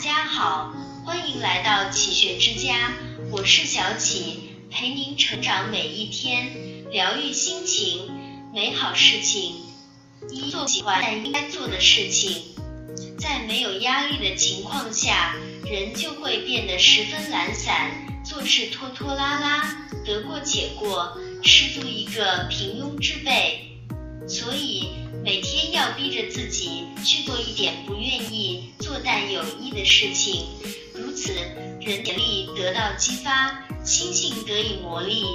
家好，欢迎来到启学之家，我是小启，陪您成长每一天，疗愈心情，美好事情。一做喜欢但应该做的事情，在没有压力的情况下，人就会变得十分懒散，做事拖拖拉拉，得过且过，失足一个平庸之辈。所以。每天要逼着自己去做一点不愿意做但有益的事情，如此人潜力得到激发，心性得以磨砺。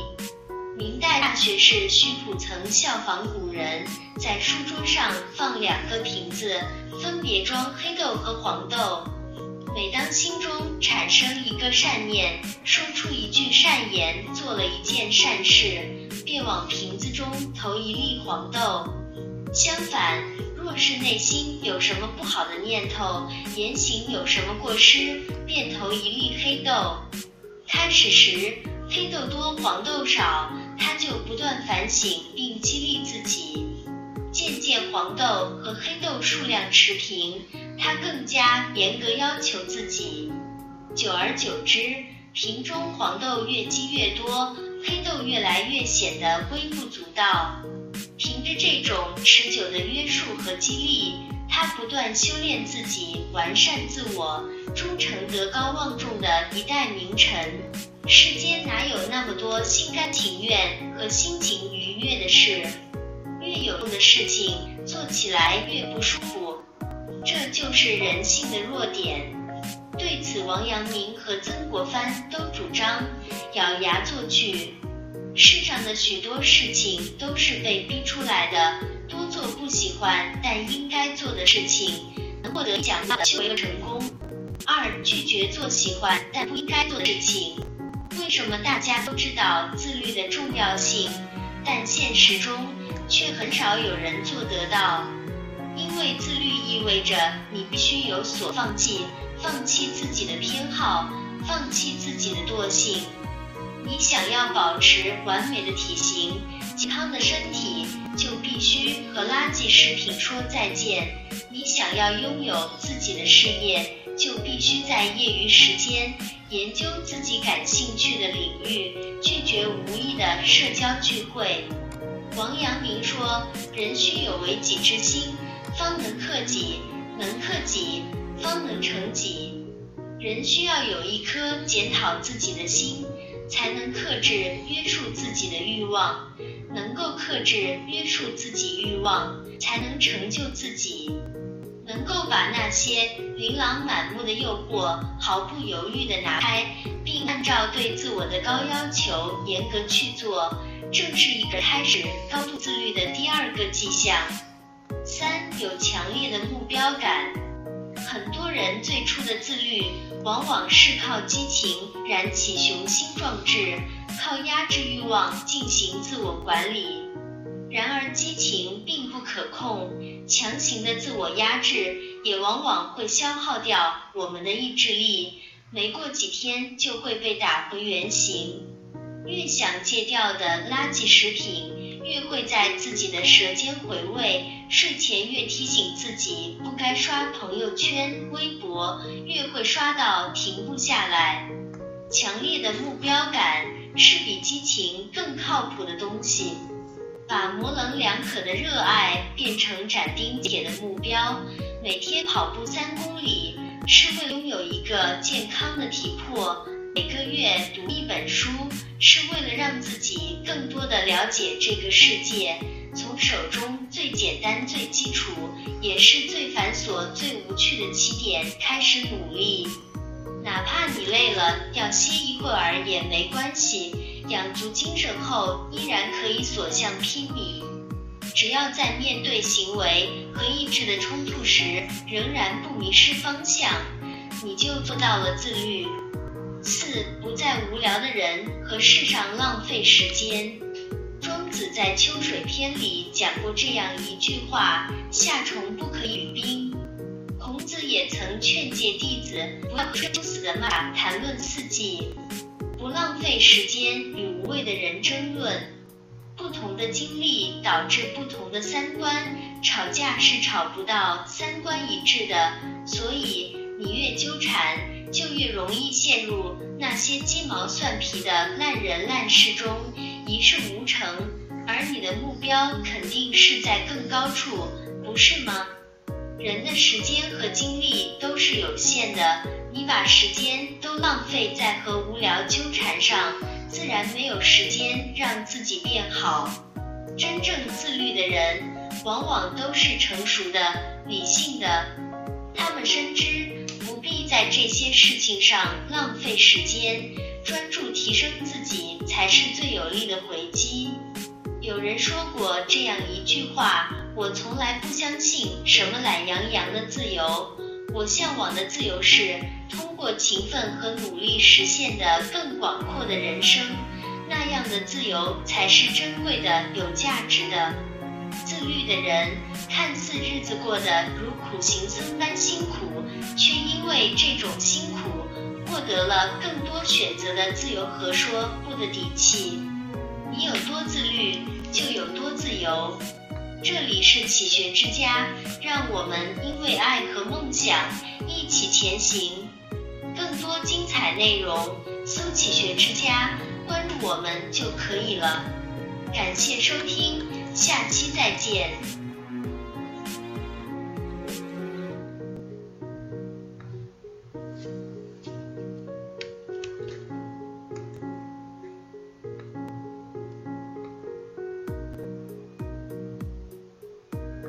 明代大学士徐溥曾效仿古人，在书桌上放两个瓶子，分别装黑豆和黄豆。每当心中产生一个善念，说出一句善言，做了一件善事，便往瓶子中投一粒黄豆。相反，若是内心有什么不好的念头，言行有什么过失，便投一粒黑豆。开始时黑豆多黄豆少，他就不断反省并激励自己。渐渐黄豆和黑豆数量持平，他更加严格要求自己。久而久之，瓶中黄豆越积越多，黑豆越来越显得微不足道。凭着这种持久的约束和激励，他不断修炼自己，完善自我，终成德高望重的一代名臣。世间哪有那么多心甘情愿和心情愉悦的事？越有用的事情做起来越不舒服，这就是人性的弱点。对此，王阳明和曾国藩都主张咬牙做去。世上的许多事情都是被逼出来的，多做不喜欢但应该做的事情，能获得奖励就为了成功。二、拒绝做喜欢但不应该做的事情。为什么大家都知道自律的重要性，但现实中却很少有人做得到？因为自律意味着你必须有所放弃，放弃自己的偏好，放弃自己的惰性。你想要保持完美的体型、健康的身体，就必须和垃圾食品说再见。你想要拥有自己的事业，就必须在业余时间研究自己感兴趣的领域，拒绝无意的社交聚会。王阳明说：“人须有为己之心，方能克己；能克己，方能成己。”人需要有一颗检讨自己的心。才能克制约束自己的欲望，能够克制约束自己欲望，才能成就自己。能够把那些琳琅满目的诱惑毫不犹豫地拿开，并按照对自我的高要求严格去做，正是一个开始高度自律的第二个迹象。三，有强烈的目标感。很多人最初的自律，往往是靠激情燃起雄心壮志，靠压制欲望进行自我管理。然而，激情并不可控，强行的自我压制也往往会消耗掉我们的意志力，没过几天就会被打回原形。越想戒掉的垃圾食品。越会在自己的舌尖回味，睡前越提醒自己不该刷朋友圈、微博，越会刷到停不下来。强烈的目标感是比激情更靠谱的东西。把模棱两可的热爱变成斩钉截铁的目标，每天跑步三公里，是为了拥有一个健康的体魄。每个月读一本书，是为了让自己更多的了解这个世界。从手中最简单、最基础，也是最繁琐、最无趣的起点开始努力。哪怕你累了，要歇一会儿也没关系。养足精神后，依然可以所向披靡。只要在面对行为和意志的冲突时，仍然不迷失方向，你就做到了自律。四不再无聊的人和世上浪费时间。庄子在《秋水篇》里讲过这样一句话：夏虫不可语冰。孔子也曾劝诫弟子不要和死的马谈论四季，不浪费时间与无谓的人争论。不同的经历导致不同的三观，吵架是吵不到三观一致的，所以。就越容易陷入那些鸡毛蒜皮的烂人烂事中，一事无成。而你的目标肯定是在更高处，不是吗？人的时间和精力都是有限的，你把时间都浪费在和无聊纠缠上，自然没有时间让自己变好。真正自律的人，往往都是成熟的、理性的，他们深知不必在这些事情上浪费时间，专注提升自己才是最有力的回击。有人说过这样一句话：我从来不相信什么懒洋洋的自由，我向往的自由是通过勤奋和努力实现的更广阔的人生，那样的自由才是珍贵的、有价值的。自律的人看似日子过得如苦行僧般辛苦，却因为这种辛苦获得了更多选择的自由和说不的底气。你有多自律，就有多自由。这里是启学之家，让我们因为爱和梦想一起前行。更多精彩内容，搜“启学之家”，关注我们就可以了。感谢收听，下期再见。